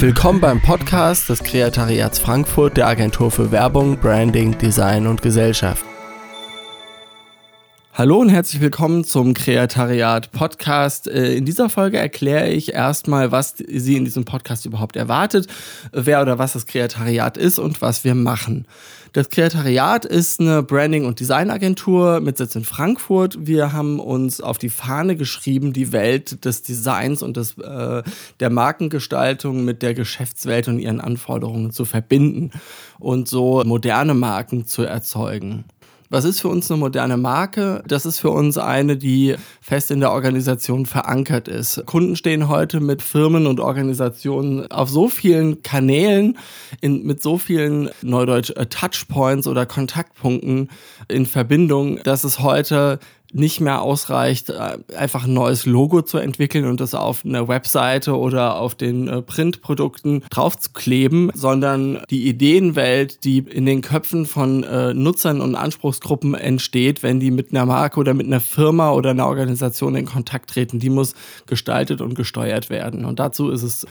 Willkommen beim Podcast des Kreatariats Frankfurt der Agentur für Werbung, Branding, Design und Gesellschaft. Hallo und herzlich willkommen zum Kreatariat Podcast. Äh, in dieser Folge erkläre ich erstmal, was Sie in diesem Podcast überhaupt erwartet, wer oder was das Kreatariat ist und was wir machen. Das Kreatariat ist eine Branding- und Designagentur mit Sitz in Frankfurt. Wir haben uns auf die Fahne geschrieben, die Welt des Designs und des, äh, der Markengestaltung mit der Geschäftswelt und ihren Anforderungen zu verbinden und so moderne Marken zu erzeugen. Was ist für uns eine moderne Marke? Das ist für uns eine, die fest in der Organisation verankert ist. Kunden stehen heute mit Firmen und Organisationen auf so vielen Kanälen, in, mit so vielen Neudeutsch äh, Touchpoints oder Kontaktpunkten in Verbindung, dass es heute nicht mehr ausreicht, äh, einfach ein neues Logo zu entwickeln und das auf einer Webseite oder auf den äh, Printprodukten draufzukleben, sondern die Ideenwelt, die in den Köpfen von äh, Nutzern und Anspruchsgruppen entsteht, wenn die mit einer Marke oder mit einer Firma oder einer Organisation in Kontakt treten, die muss gestaltet und gesteuert werden. Und dazu ist es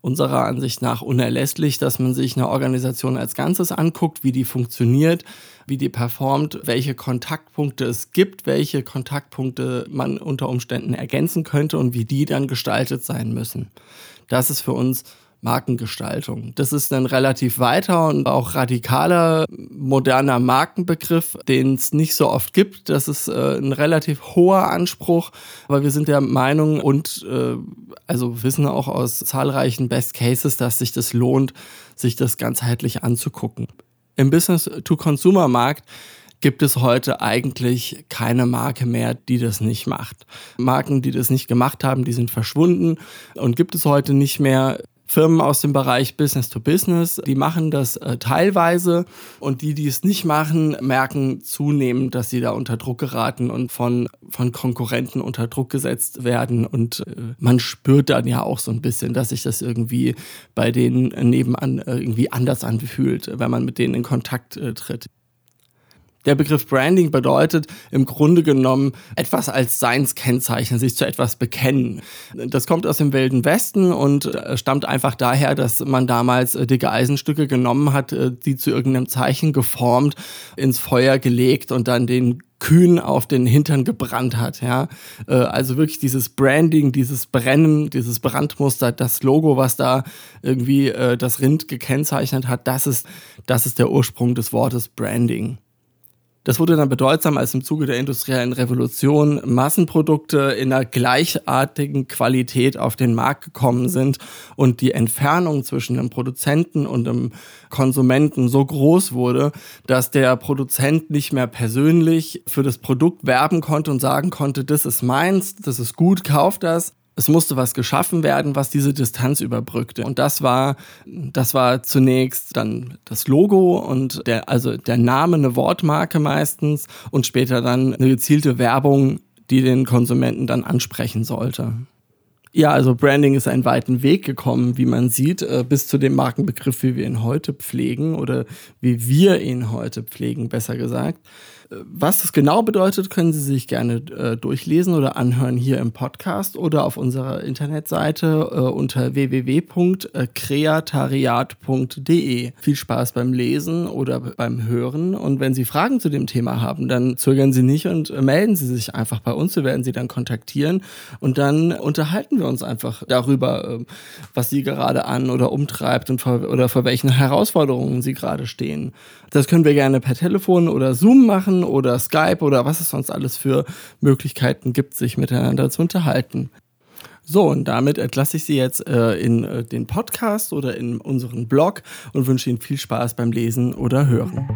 unserer Ansicht nach unerlässlich, dass man sich eine Organisation als Ganzes anguckt, wie die funktioniert, wie die performt, welche Kontaktpunkte es gibt, welche Kontaktpunkte man unter Umständen ergänzen könnte und wie die dann gestaltet sein müssen. Das ist für uns Markengestaltung. Das ist ein relativ weiter und auch radikaler moderner Markenbegriff, den es nicht so oft gibt. Das ist äh, ein relativ hoher Anspruch, aber wir sind der Meinung und äh, also wissen auch aus zahlreichen Best Cases, dass sich das lohnt, sich das ganzheitlich anzugucken. Im Business-to-Consumer-Markt gibt es heute eigentlich keine Marke mehr, die das nicht macht. Marken, die das nicht gemacht haben, die sind verschwunden und gibt es heute nicht mehr. Firmen aus dem Bereich Business to Business, die machen das äh, teilweise und die, die es nicht machen, merken zunehmend, dass sie da unter Druck geraten und von, von Konkurrenten unter Druck gesetzt werden und äh, man spürt dann ja auch so ein bisschen, dass sich das irgendwie bei denen nebenan äh, irgendwie anders anfühlt, wenn man mit denen in Kontakt äh, tritt. Der Begriff Branding bedeutet im Grunde genommen etwas als Seinskennzeichen, sich zu etwas bekennen. Das kommt aus dem Wilden Westen und äh, stammt einfach daher, dass man damals äh, dicke Eisenstücke genommen hat, äh, die zu irgendeinem Zeichen geformt, ins Feuer gelegt und dann den Kühen auf den Hintern gebrannt hat, ja. Also wirklich dieses Branding, dieses Brennen, dieses Brandmuster, das Logo, was da irgendwie das Rind gekennzeichnet hat, das ist, das ist der Ursprung des Wortes Branding. Das wurde dann bedeutsam, als im Zuge der industriellen Revolution Massenprodukte in einer gleichartigen Qualität auf den Markt gekommen sind und die Entfernung zwischen dem Produzenten und dem Konsumenten so groß wurde, dass der Produzent nicht mehr persönlich für das Produkt werben konnte und sagen konnte, das ist meins, das ist gut, kauf das, es musste was geschaffen werden, was diese Distanz überbrückte. Und das war, das war zunächst dann das Logo und der, also der Name, eine Wortmarke meistens und später dann eine gezielte Werbung, die den Konsumenten dann ansprechen sollte. Ja, also Branding ist einen weiten Weg gekommen, wie man sieht, äh, bis zu dem Markenbegriff, wie wir ihn heute pflegen oder wie wir ihn heute pflegen, besser gesagt. Was das genau bedeutet, können Sie sich gerne äh, durchlesen oder anhören hier im Podcast oder auf unserer Internetseite äh, unter www.kreatariat.de. Viel Spaß beim Lesen oder beim Hören. Und wenn Sie Fragen zu dem Thema haben, dann zögern Sie nicht und äh, melden Sie sich einfach bei uns. Wir werden Sie dann kontaktieren und dann unterhalten wir uns einfach darüber, äh, was Sie gerade an oder umtreibt und vor, oder vor welchen Herausforderungen Sie gerade stehen. Das können wir gerne per Telefon oder Zoom machen oder Skype oder was es sonst alles für Möglichkeiten gibt, sich miteinander zu unterhalten. So, und damit entlasse ich Sie jetzt äh, in äh, den Podcast oder in unseren Blog und wünsche Ihnen viel Spaß beim Lesen oder Hören.